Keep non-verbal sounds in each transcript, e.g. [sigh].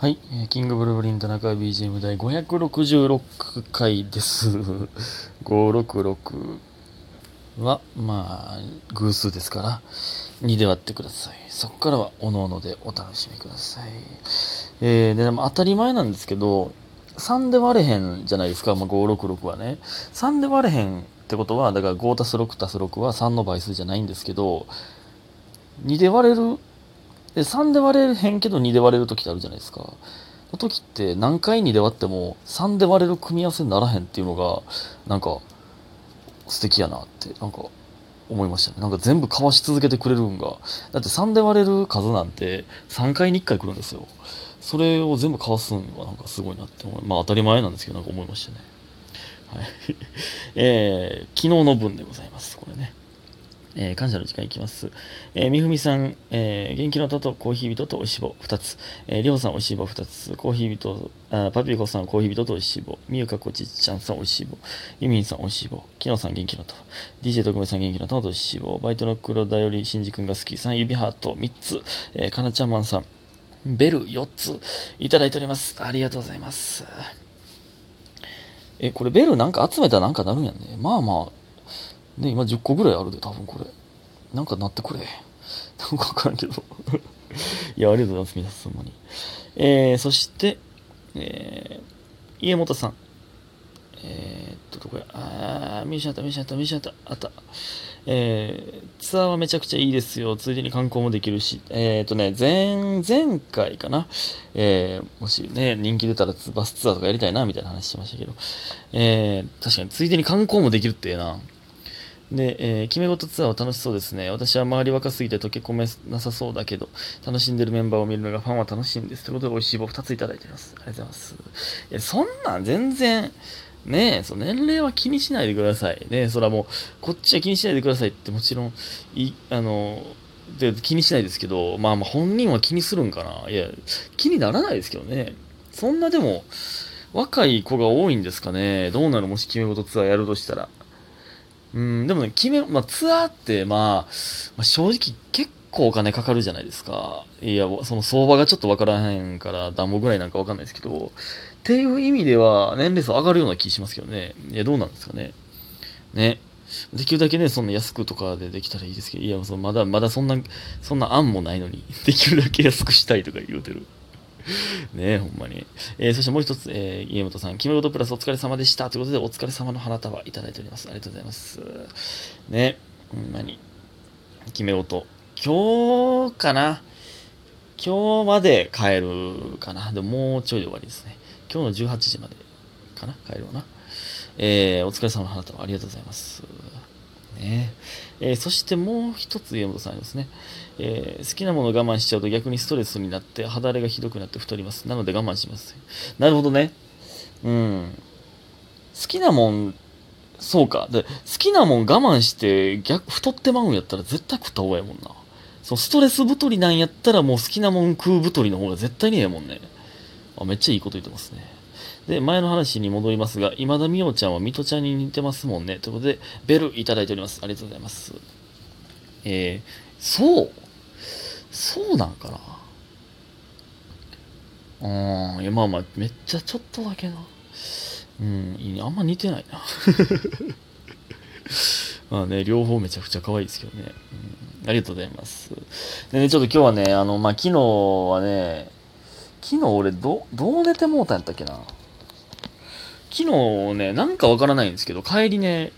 はい、えーキングブルーブリン田中 BGM 第566回です。[laughs] 566は、まあ、偶数ですから、2で割ってください。そこからは、おのおのでお楽しみください。えー、で、まあ当たり前なんですけど、3で割れへんじゃないですか、まあ、566はね。3で割れへんってことは、だから5たす6たす6は3の倍数じゃないんですけど、2で割れるで3で割れへんけど2で割れる時ってあるじゃないですか。の時って何回2で割っても3で割れる組み合わせにならへんっていうのがなんか素敵やなってなんか思いましたね。なんか全部かわし続けてくれるんが。だって3で割れる数なんて3回に1回来るんですよ。それを全部かわすんはなんかすごいなって思いまあ当たり前なんですけどなんか思いましたね。はい。[laughs] えー、昨日の分でございます。これね。えー感謝の時間いきます。えーみふみさん、えー元気の玉とコーヒー人とおいしい棒2つ。えーりょうさんおいしい棒2つ。コーヒー人、あパピコさんコーヒー人とおいしい棒。みゆかこちちゃんさんおいしい棒。ゆみんさんおいしい棒。きのさん元気の玉。DJ 特命さん元気の玉とおいしい棒。バイトの黒田よりしんじくんが好きさん指ハート3つ。えーかなちゃんまんさん。ベル4ついただいております。ありがとうございます。え、これベルなんか集めたらなんかなるんやね。まあまあ、ね、今10個ぐらいあるで、多分これ。なんかなってくれ。[laughs] なんかわからんけど。[laughs] いや、ありがとうございます、皆さん、ほんまに。えー、そして、えー、家元さん。えー、っと、どこや、あー、見失った、見失った、見失った、あった。えー、ツアーはめちゃくちゃいいですよ。ついでに観光もできるし。えー、っとね、前、前回かな。えー、もしね、人気出たらバスツアーとかやりたいな、みたいな話してましたけど。えー、確かについでに観光もできるってええな。で、えー決め事ツアーは楽しそうですね。私は周り若すぎて溶け込めなさそうだけど、楽しんでるメンバーを見るのがファンは楽しいんです。ということで、美味しい棒2ついただいてます。ありがとうございます。いや、そんなん全然、ねえ、そう年齢は気にしないでください。ねえ、それはもう、こっちは気にしないでくださいってもちろん、い、あの、で気にしないですけど、まあまあ本人は気にするんかな。いや、気にならないですけどね。そんなでも、若い子が多いんですかね。どうなる？もし決め事ツアーやるとしたら。うん、でもね、決め、まあ、ツアーって、まあ、まあ、正直結構お金かかるじゃないですか。いや、その相場がちょっとわからへんから、暖房ぐらいなんかわかんないですけど、っていう意味では、年齢層上がるような気しますけどね。いや、どうなんですかね。ね。できるだけね、そんな安くとかでできたらいいですけど、いや、そのまだ、まだそんな、そんな案もないのに、[laughs] できるだけ安くしたいとか言うてる。[laughs] ねえ、ほんまに。えーそしてもう一つ、えー、家元さん、決め事プラスお疲れ様でした。ということで、お疲れ様の花束いただいております。ありがとうございます。ね、ほんまに。決め事。今日かな？今日まで帰るかな？でももうちょいで終わりですね。今日の18時までかな？帰るわな。えー、お疲れ様の花束ありがとうございます。ねえーそしてもう一つ家元さんありますね、えー好きなものを我慢しちゃうと逆にストレスになって肌荒れがひどくなって太ります。なので我慢します。なるほどね。うん。好きなもんそうか。で好きなもん我慢して逆太ってまうんやったら絶対食った方がええもんな。そうストレス太りなんやったらもう好きなもん食う太りの方が絶対にええもんね。あめっちゃいいこと言ってますね。で、前の話に戻りますが、今田美桜ちゃんは水戸ちゃんに似てますもんね。ということで、ベルいただいております。ありがとうございます。えー、そうそうなんかなうん、いや、まあまあ、めっちゃちょっとだけな。うん、いいね。あんま似てないな。[laughs] まあね、両方めちゃくちゃ可愛いですけどね。うん、ありがとうございます。でね、ちょっと今日はね、あの、まあ、昨日はね、昨日俺ど、どう寝てもうたんやったっけな。昨日ね、なんかわからないんですけど、帰りね、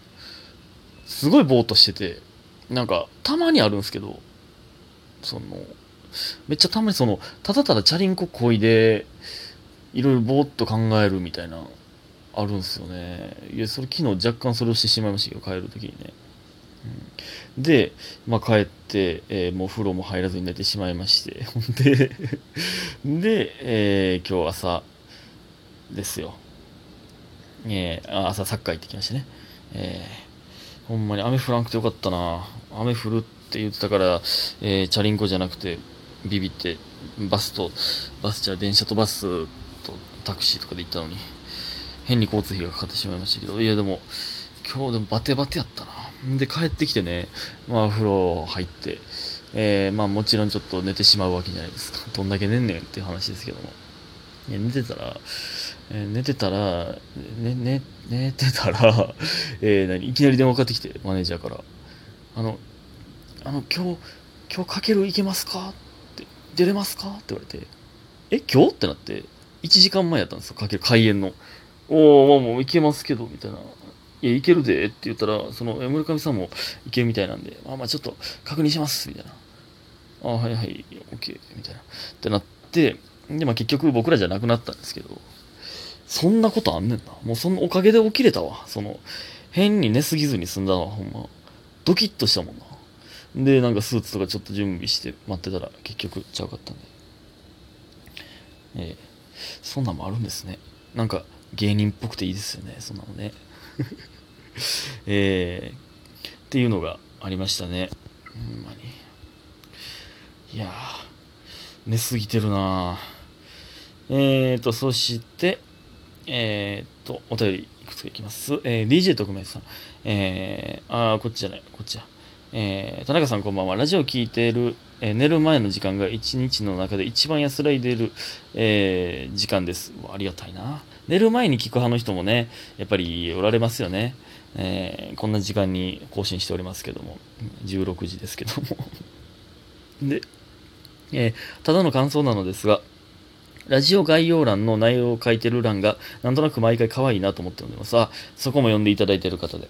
すごいぼーっとしてて、なんか、たまにあるんですけど、その、めっちゃたまにその、ただただチャリンコこいで、いろいろぼーっと考えるみたいな、あるんですよね。いや、それ昨日若干それをしてしまいましたけど、帰るときにね。うんで、まあ、帰って、えーもう風呂も入らずに寝てしまいまして、ほ [laughs] んで、で、えー今日朝ですよ。えー朝サッカー行ってきましたね。えーほんまに雨降らなくてよかったな。雨降るって言ってたから、えーチャリンコじゃなくて、ビビって、バスと、バスじゃ電車とバスとタクシーとかで行ったのに、変に交通費がかかってしまいましたけど、いやでも、今日でもバテバテやったな。で、帰ってきてね、まあお風呂入って、えーまあもちろんちょっと寝てしまうわけじゃないですか。どんだけ寝んねんっていう話ですけども。いや寝てたら、えー寝てたら、ね、ね、寝てたら、[laughs] えー何？いきなり電話かかってきて、マネージャーから。あの、あの、今日、今日かけるいけますか？って、出れますか？って言われて、え、今日？ってなって、1時間前やったんですよ、かける開演の。おおまあもういけますけど、みたいな。いや、いけるでって言ったら、その、村上さんもいけるみたいなんで、まあまあちょっと確認します、みたいな。ああ、はいはい、OK、みたいな。ってなって、で、まあ結局僕らじゃなくなったんですけど、そんなことあんねんな。もうそのおかげで起きれたわ。その、変に寝すぎずに済んだわ、ほんま。ドキッとしたもんな。で、なんかスーツとかちょっと準備して待ってたら結局ちゃうかったんで。ええそんなんもあるんですね。なんか芸人っぽくていいですよね、そんなのね。[laughs] ええっていうのがありましたね。ほんまに。いやー、寝すぎてるなーえーと、そして、えーと、お便りいくつかいきます。えー DJ 特命さん。えー、あー、こっちじゃない、こっちや。えー田中さんこんばんは。ラジオ聞いている、えー寝る前の時間が一日の中で一番安らいでる、えー時間です。ありがたいな。寝る前に聞く派の人もね、やっぱりおられますよね。えーこんな時間に更新しておりますけども、16時ですけども。[laughs] で、えーただの感想なのですが、ラジオ概要欄の内容を書いてる欄が、なんとなく毎回可愛いなと思って読んでます。あ、そこも読んでいただいてる方で。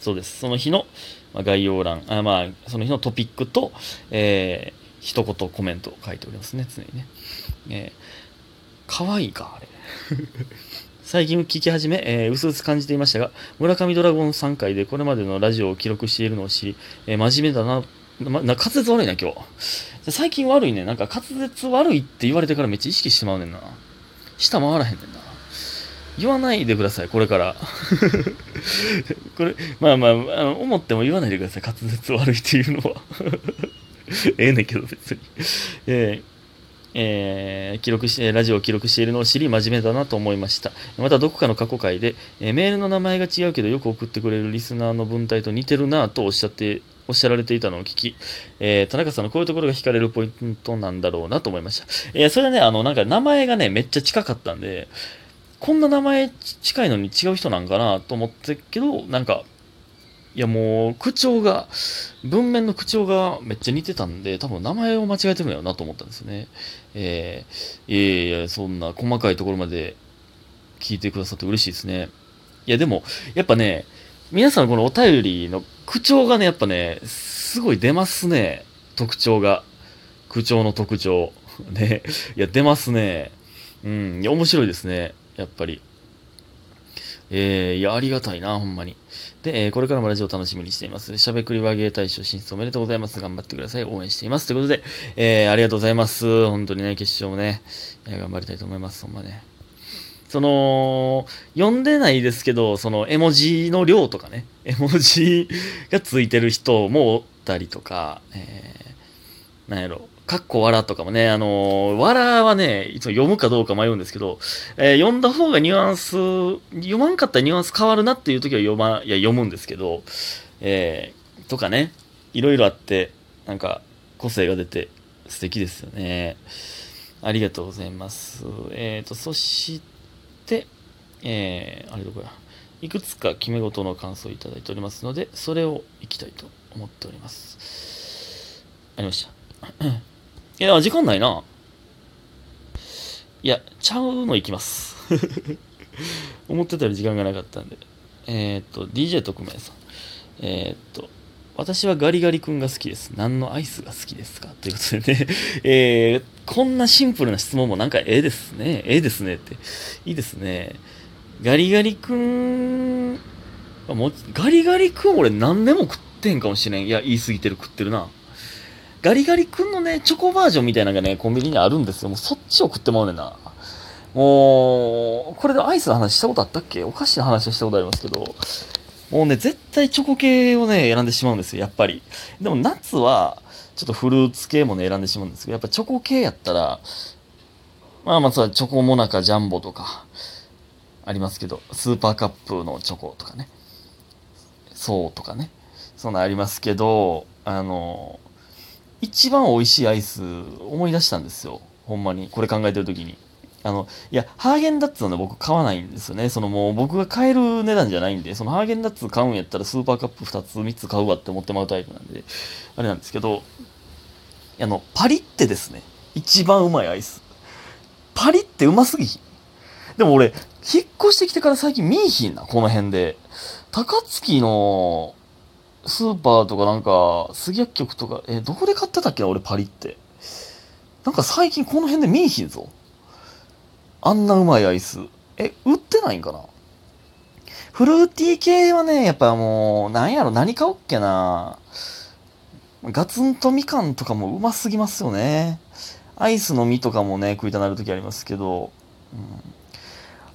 そうです。その日の概要欄、あまあ、その日のトピックと、えー一言コメントを書いておりますね、常にね。えー、可愛いか、あれ。[laughs] 最近聞き始め、えー、うすうす感じていましたが、村上ドラゴン3回でこれまでのラジオを記録しているのを知り、えー真面目だな、ま、な滑舌悪いな、今日。最近悪いね。なんか滑舌悪いって言われてからめっちゃ意識してまうねんな。舌回らへんねんな。言わないでください、これから。[laughs] これ、まあまあ、あの思っても言わないでください、滑舌悪いっていうのは。[laughs] ええねんけど、別に。えーえー記録して、ラジオを記録しているのを知り、真面目だなと思いました。また、どこかの過去回で、えーメールの名前が違うけど、よく送ってくれるリスナーの文体と似てるなとおっしゃって、おっしゃられていたのを聞き、えー田中さんのこういうところが惹かれるポイントなんだろうなと思いました。いや、それはね、あの、なんか名前がね、めっちゃ近かったんで、こんな名前近いのに違う人なんかなと思ってけど、なんか、いやもう、口調が、文面の口調がめっちゃ似てたんで、多分名前を間違えてるんやろなと思ったんですよね。えー、いやいや、そんな細かいところまで聞いてくださって嬉しいですね。いやでも、やっぱね、皆さんこのお便りの口調がね、やっぱね、すごい出ますね。特徴が。口調の特徴。ね。いや、出ますね。うん。いや、面白いですね。やっぱり。えー、いや、ありがたいな、ほんまに。で、えーこれからもラジオ楽しみにしています。しゃべくり和芸大賞進出おめでとうございます。頑張ってください。応援しています。ということで、えー、ありがとうございます。本当にね、決勝もね、いや頑張りたいと思います。ほんまね。その、読んでないですけど、その絵文字の量とかね、絵文字がついてる人もおったりとか、えー、なんやろ、かっこわらとかもね、あのー、わらはね、いつも読むかどうか迷うんですけど、えー読んだ方がニュアンス、読まんかったらニュアンス変わるなっていう時は読ま、いや、読むんですけど、えー、とかね、いろいろあって、なんか、個性が出て素敵ですよね。ありがとうございます。えーと、そして、えー、あれどこや。いくつか決め事の感想をいただいておりますので、それをいきたいと思っております。ありました。いや、時間ないな。いや、ちゃうの行きます。[laughs] 思ってたより時間がなかったんで。えーっと、DJ 特命さん。えーっと、私はガリガリ君が好きです。何のアイスが好きですか？ということでね、[laughs] えー、こんなシンプルな質問もなんかええですね。ええですねって。いいですね。ガリガリ君、ガリガリ君俺何でも食ってんかもしれん。いや、言い過ぎてる食ってるな。ガリガリ君のね、チョコバージョンみたいなのがね、コンビニにあるんですよ。もうそっちを食ってまうねんな。もう、これでアイスの話したことあったっけ？お菓子の話はしたことありますけど、もうね、絶対チョコ系をね、選んでしまうんですよ、やっぱり。でも夏は、ちょっとフルーツ系もね、選んでしまうんですけど、やっぱチョコ系やったら、まあまあ、そうチョコモナカジャンボとか、ありますけど、スーパーカップのチョコとかね、そうとかね、そんなありますけど、あの、一番美味しいアイス思い出したんですよ。ほんまに。これ考えてる時に。あの、いや、ハーゲンダッツはね、僕買わないんですよね。そのもう僕が買える値段じゃないんで、そのハーゲンダッツ買うんやったらスーパーカップ2つ、3つ買うわって思ってまうタイプなんで、あれなんですけど、あの、パリッテですね、一番うまいアイス。パリってうますぎひん。でも俺、引っ越してきてから最近見いひんな、この辺で。高槻のスーパーとかなんか、杉薬局とか、え、どこで買ってたっけ、俺パリって。なんか最近この辺で見いひんぞ。あんなうまいアイス。え、売ってないんかなフルーティー系はね、やっぱもう、なんやろ、何買おっけな。ガツンとみかんとかもうますぎますよね。アイスの実とかもね、食いたなる時ありますけど。うん、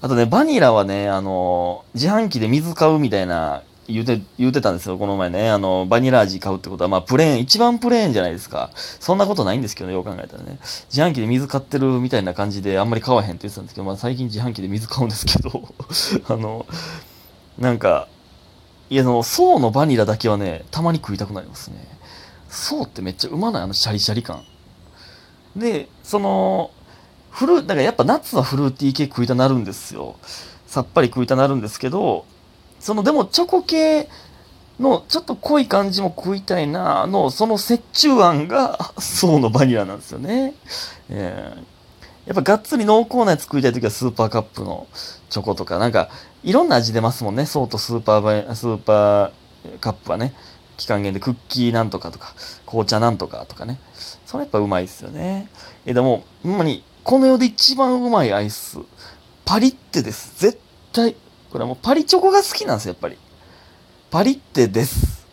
あとね、バニラはね、あの、自販機で水買うみたいな言うて、言うてたんですよ、この前ね。あの、バニラ味買うってことは、まあ、プレーン、一番プレーンじゃないですか。そんなことないんですけどね、よう考えたらね。自販機で水買ってるみたいな感じで、あんまり買わへんって言ってたんですけど、まあ、最近自販機で水買うんですけど、[laughs] あの、なんか、いや、あの、爽のバニラだけはね、たまに食いたくなりますね。爽ってめっちゃうまない、あのシャリシャリ感。で、その、フル、だからやっぱ夏はフルーティー系食いたなるんですよ。さっぱり食いたなるんですけど、そのでもチョコ系のちょっと濃い感じも食いたいなの、その折衷案が [laughs] 爽のバニラなんですよね。えーやっぱがっつり濃厚なやつ食いたいときはスーパーカップのチョコとか、なんかいろんな味出ますもんね。爽とスーパーバ、スーパーカップはね。期間限定クッキーなんとかとか、紅茶なんとかとかね。それやっぱうまいですよね。え、でも、ほんまに、この世で一番うまいアイス、パリッテです。絶対。これもうパリチョコが好きなんですよ、やっぱり。パリッテです。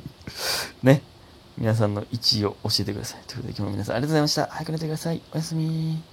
[laughs] ね。皆さんの1位を教えてください。ということで今日も皆さんありがとうございました。早く寝てください。おやすみ。